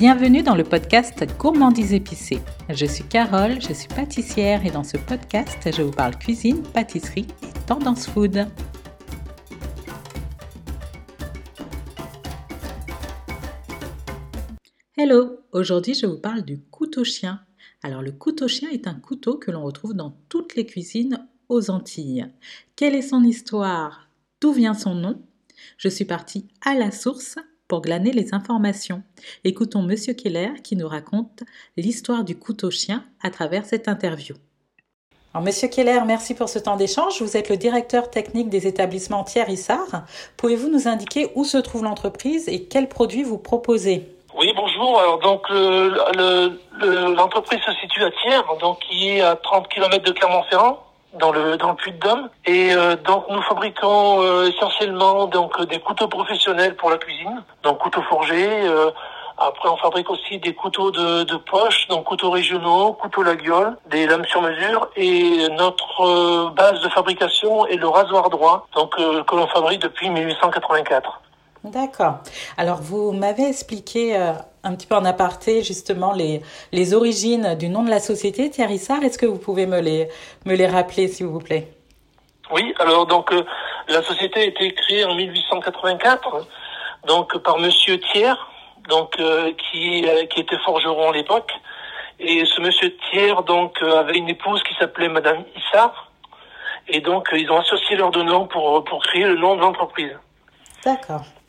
Bienvenue dans le podcast Gourmandise épicée. Je suis Carole, je suis pâtissière et dans ce podcast, je vous parle cuisine, pâtisserie et tendance food. Hello, aujourd'hui je vous parle du couteau chien. Alors le couteau chien est un couteau que l'on retrouve dans toutes les cuisines aux Antilles. Quelle est son histoire? D'où vient son nom? Je suis partie à la source pour glaner les informations. Écoutons Monsieur Keller qui nous raconte l'histoire du couteau chien à travers cette interview. Alors, Monsieur Keller, merci pour ce temps d'échange. Vous êtes le directeur technique des établissements Thierry Sarr. Pouvez-vous nous indiquer où se trouve l'entreprise et quels produits vous proposez? Oui, bonjour. Alors, donc, l'entreprise se situe à Thiers, donc, qui est à 30 km de Clermont-Ferrand dans le dans le Puy-de-Dôme et euh, donc nous fabriquons euh, essentiellement donc des couteaux professionnels pour la cuisine. Donc couteaux forgés euh, après on fabrique aussi des couteaux de, de poche donc couteaux régionaux couteaux laguiole des lames sur mesure. Et notre base de fabrication est le rasoir droit donc que l'on fabrique depuis 1884 D'accord. Alors, vous m'avez expliqué euh, un petit peu en aparté justement les, les origines du nom de la société Thierry Sarr. Est-ce que vous pouvez me les, me les rappeler, s'il vous plaît? Oui, alors donc euh, la société a été créée en 1884 donc par Monsieur Thiers, donc euh, qui, qui était forgeron à l'époque. Et ce Monsieur Thiers donc avait une épouse qui s'appelait Madame Issard. Et donc ils ont associé leurs deux noms pour, pour créer le nom de l'entreprise. D'accord.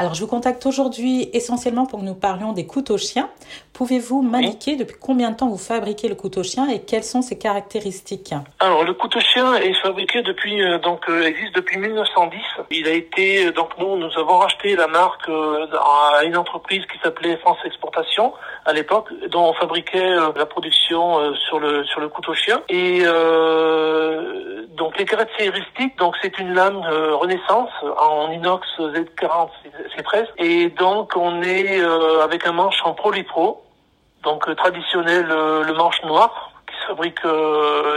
Alors, je vous contacte aujourd'hui essentiellement pour que nous parlions des couteaux chiens. Pouvez-vous m'indiquer depuis combien de temps vous fabriquez le couteau chien et quelles sont ses caractéristiques? Alors, le couteau chien est fabriqué depuis, euh, donc, euh, existe depuis 1910. Il a été, euh, donc, nous, nous avons racheté la marque à une entreprise qui s'appelait France Exportation à l'époque, dont on fabriquait la production sur le sur le couteau chien. Et donc les caractéristiques, donc c'est une lame Renaissance en inox Z40 Et donc on est euh, avec un manche en Prolipro, donc euh, traditionnel euh, le manche noir qui se fabrique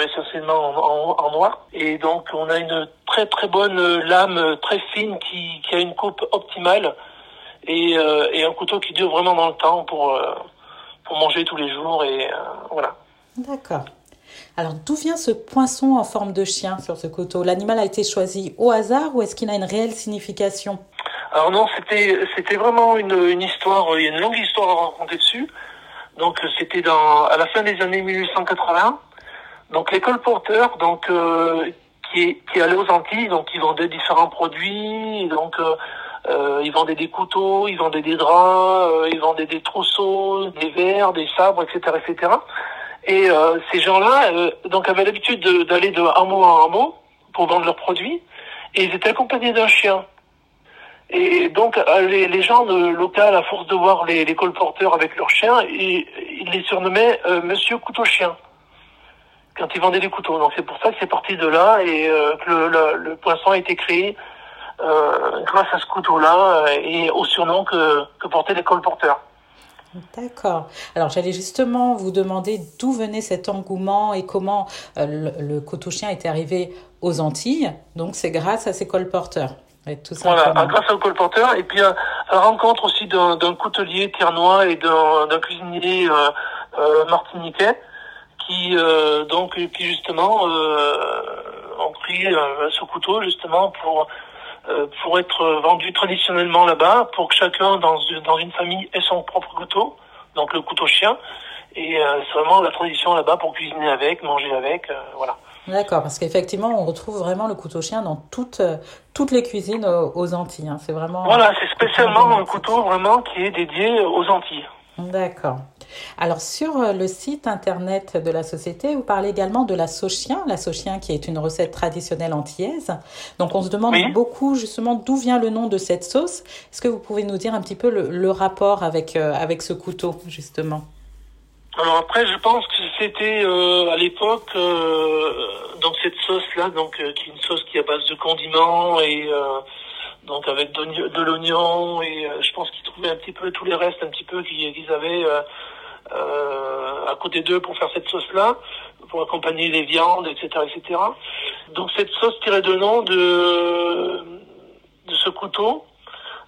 essentiellement en, noir. Et donc on a une très très bonne lame très fine qui, a une coupe optimale et, et, un couteau qui dure vraiment dans le temps pour pour manger tous les jours et voilà. D'accord. Alors, d'où vient ce poinçon en forme de chien sur ce couteau? L'animal a été choisi au hasard ou est-ce qu'il a une réelle signification? Alors non, c'était c'était vraiment une, une histoire, il y a une longue histoire à raconter dessus. Donc c'était dans à la fin des années 1880. Donc l'école Porteur, donc euh, qui est qui allait aux Antilles, donc ils vendaient différents produits, donc euh, euh, ils vendaient des couteaux, ils vendaient des draps, euh, ils vendaient des trousseaux, des verres, des sabres, etc., etc. Et euh, ces gens-là, donc avaient l'habitude d'aller de hameau en hameau pour vendre leurs produits, et ils étaient accompagnés d'un chien. Et donc, euh, les, les gens local, à force de voir les, colporteurs avec leurs chiens, ils, les surnommaient euh, Monsieur Couteau Chien quand ils vendaient des couteaux. Donc c'est pour ça que c'est parti de là et euh, que le, le, le, poisson a été créé grâce à ce couteau-là et au surnom que, portaient les colporteurs. D'accord. Alors j'allais justement vous demander d'où venait cet engouement et comment le, le couteau chien était arrivé aux Antilles. Donc c'est grâce à ces colporteurs voilà, grâce au colporteur et puis à, la rencontre aussi d'un coutelier tiernois et d'un cuisinier euh, euh, martiniquais qui euh, donc qui justement euh, ont pris euh, ce couteau justement pour euh, pour être vendu traditionnellement là-bas pour que chacun dans dans une famille ait son propre couteau donc le couteau chien. Et c'est vraiment la tradition là-bas pour cuisiner avec manger avec voilà D'accord, parce qu'effectivement, on retrouve vraiment le couteau chien dans toutes, euh, toutes les cuisines aux Antilles. Hein. C'est vraiment. Voilà, c'est spécialement un couteau vraiment qui est dédié aux Antilles. D'accord. Alors sur euh, le site internet de la société, vous parlez également de la sauce chien, la sauce chien qui est une recette traditionnelle antillaise. Donc on se demande beaucoup justement d'où vient le nom de cette sauce. Est-ce que vous pouvez nous dire un petit peu le, le rapport avec, euh, avec ce couteau justement? Alors après, je pense que c'était euh, à l'époque euh, donc cette sauce là, donc euh, qui est une sauce qui est à base de condiments et euh, donc avec de, l'oignon et je pense qu'ils trouvaient un petit peu tous les restes un petit peu qu'ils avaient à côté d'eux pour faire cette sauce là, pour accompagner les viandes, etc., etc. Donc cette sauce tirait de nom de de ce couteau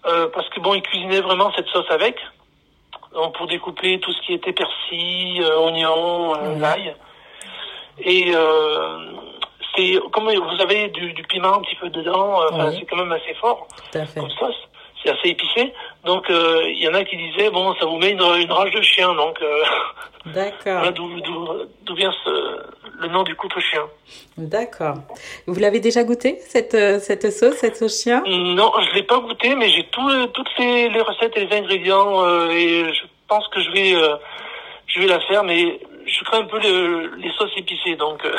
parce que bon, ils cuisinaient vraiment cette sauce avec. Donc pour découper tout ce qui était persil, euh, oignon, euh, l'ail. Et euh, c'est comme vous avez du, du, piment un petit peu dedans, c'est quand même assez fort comme sauce. C'est assez épicé. Donc il y en a qui disaient bon ça vous met une, une rage de chien donc. D'accord. Voilà d'où vient ce, le nom du couteau chien. D'accord. Vous l'avez déjà goûté cette cette sauce cette sauce chien? Non je l'ai pas goûté mais j'ai tout, toutes les, les, recettes et les ingrédients et je pense que je vais je vais la faire mais je crains un peu les sauces épicées, donc. Euh.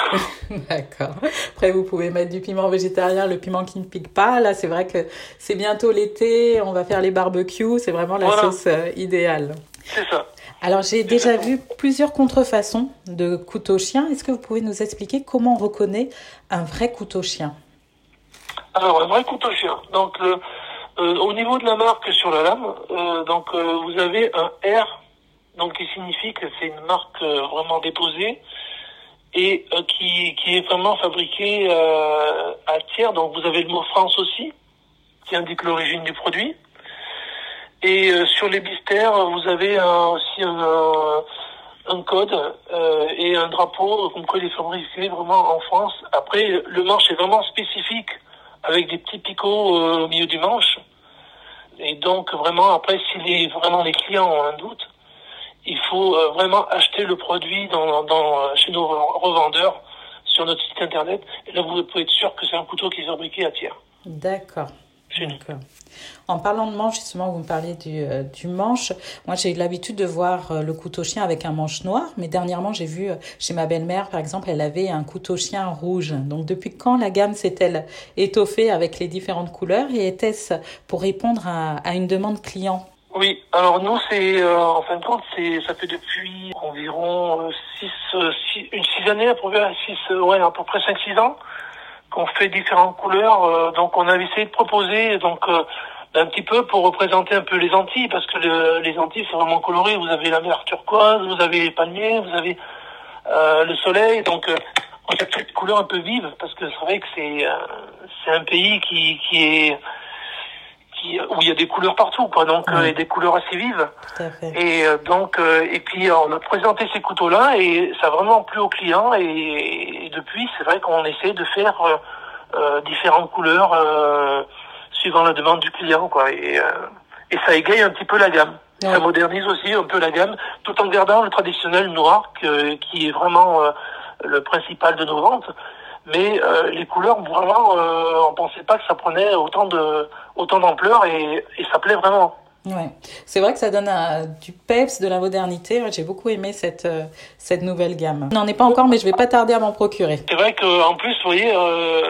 D'accord. Après, vous pouvez mettre du piment végétarien, le piment qui ne pique pas. Là, c'est vrai que c'est bientôt l'été, on va faire les barbecues, c'est vraiment la sauce euh, idéale. C'est ça. Alors, j'ai déjà vu plusieurs contrefaçons de couteau chien. Est-ce que vous pouvez nous expliquer comment on reconnaît un vrai couteau chien? Alors, un vrai couteau chien. Donc, euh, au niveau de la marque sur la lame, donc vous avez un R donc qui signifie que c'est une marque euh, vraiment déposée et euh, qui, qui est vraiment fabriquée euh, à tiers. Donc vous avez le mot France aussi, qui indique l'origine du produit. Et sur les blisters, vous avez aussi un, un code et un drapeau, comme quoi il est vraiment en France. Après, le manche est vraiment spécifique, avec des petits picots au milieu du manche. Et donc vraiment, après, si les, vraiment les clients ont un doute, il faut euh, vraiment acheter le produit dans, euh, chez nos revendeurs sur notre site internet. Et là, vous pouvez être sûr que c'est un couteau qui est fabriqué à tiers. D'accord. En parlant de manche, justement, vous me parlez du, euh, du manche. Moi, j'ai l'habitude de voir le couteau chien avec un manche noir, mais dernièrement, j'ai vu chez ma belle-mère, par exemple, elle avait un couteau chien rouge. Donc, depuis quand la gamme s'est-elle étoffée avec les différentes couleurs et était-ce pour répondre à, à une demande client? Oui, alors nous c'est euh, en fin de compte c'est ça fait depuis environ 6 euh, six, une six années à peu près six ouais à peu près 5 6 ans qu'on fait différentes couleurs euh, donc on avait essayé de proposer donc un petit peu pour représenter un peu les Antilles parce que les Antilles c'est vraiment coloré, vous avez la mer turquoise, vous avez les palmiers, vous avez le soleil. Donc on a cette couleur un peu vive parce que c'est vrai que c'est c'est un pays qui qui est où il y a des couleurs partout, quoi, donc euh, et des couleurs assez vives. Et euh, donc euh, et puis on a présenté ces couteaux-là et ça a vraiment plu aux clients et, depuis c'est vrai qu'on essaie de faire différentes couleurs suivant la demande du client, quoi. Et, et ça égaye un petit peu la gamme. Ça modernise aussi un peu la gamme, tout en gardant le traditionnel noir qui est vraiment le principal de nos ventes mais euh, les couleurs vraiment euh, on pensait pas que ça prenait autant de autant d'ampleur et, et ça plaît vraiment Ouais, c'est vrai que ça donne du peps, de la modernité. J'ai beaucoup aimé cette euh, cette nouvelle gamme. On n'en est pas encore, mais je vais pas tarder à m'en procurer. C'est vrai qu'en plus, vous voyez, euh,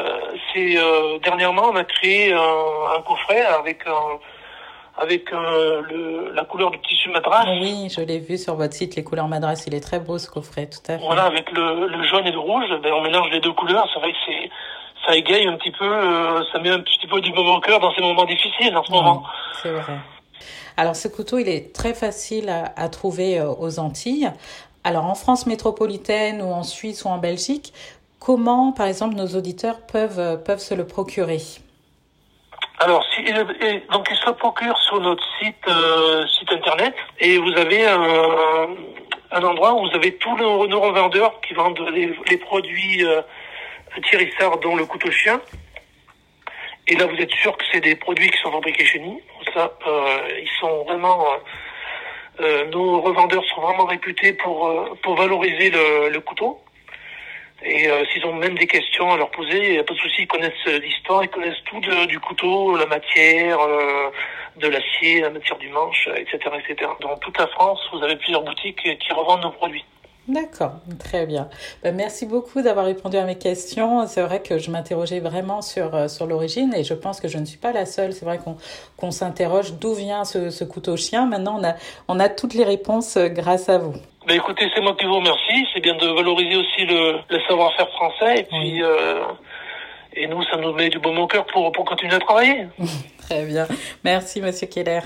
c'est euh, dernièrement on a créé un, un coffret avec un avec euh, le, la couleur du tissu madras. Oui, je l'ai vu sur votre site, les couleurs madras. Il est très beau ce coffret, tout à fait. Voilà, avec le, le jaune et le rouge, ben, on mélange les deux couleurs. C'est vrai que c'est ça égaye un petit peu, euh, ça met un petit peu du moment au cœur dans ces moments difficiles en ce moment. C'est vrai. Alors ce couteau, il est très facile à, à trouver euh, aux Antilles. Alors en France métropolitaine ou en Suisse ou en Belgique, comment, par exemple, nos auditeurs peuvent, peuvent se le procurer? Alors, si, donc il se procure sur notre site euh, site internet et vous avez un, un endroit où vous avez tous nos, revendeurs qui vendent les, les produits euh, Thierry dont le couteau chien. Et là, vous êtes sûr que c'est des produits qui sont fabriqués chez nous. Ça, euh, ils sont vraiment euh, nos revendeurs sont vraiment réputés pour pour valoriser le, le couteau. Et euh, s'ils ont même des questions à leur poser, a pas de souci, ils connaissent euh, l'histoire, ils connaissent tout du couteau, la matière, euh, de l'acier, la matière du manche, etc., etc. Dans toute la France, vous avez plusieurs boutiques qui revendent nos produits. D'accord, très bien. Ben, merci beaucoup d'avoir répondu à mes questions. C'est vrai que je m'interrogeais vraiment sur, sur l'origine et je pense que je ne suis pas la seule. C'est vrai qu'on qu'on s'interroge d'où vient ce, ce couteau chien. Maintenant, on a, on a toutes les réponses grâce à vous. Ben écoutez, c'est moi qui vous remercie. C'est bien de valoriser aussi le, le savoir-faire français. Et puis, euh, et nous, ça nous met du baume au cœur pour, pour continuer à travailler. Très bien. Merci, Monsieur Keller.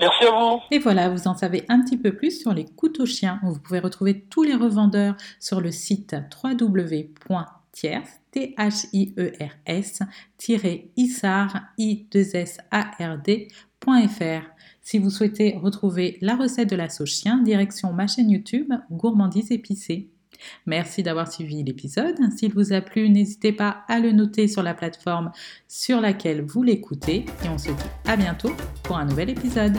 Merci à vous. Et voilà, vous en savez un petit peu plus sur les couteaux chiens. Vous pouvez retrouver tous les revendeurs sur le site www Thiers, T-H-I-E-R-S, isard, I-2-S-A-R-D.fr. Si vous souhaitez retrouver la recette de la sauce chien, direction ma chaîne YouTube Gourmandise épicée. Merci d'avoir suivi l'épisode. S'il vous a plu, n'hésitez pas à le noter sur la plateforme sur laquelle vous l'écoutez et on se dit à bientôt pour un nouvel épisode.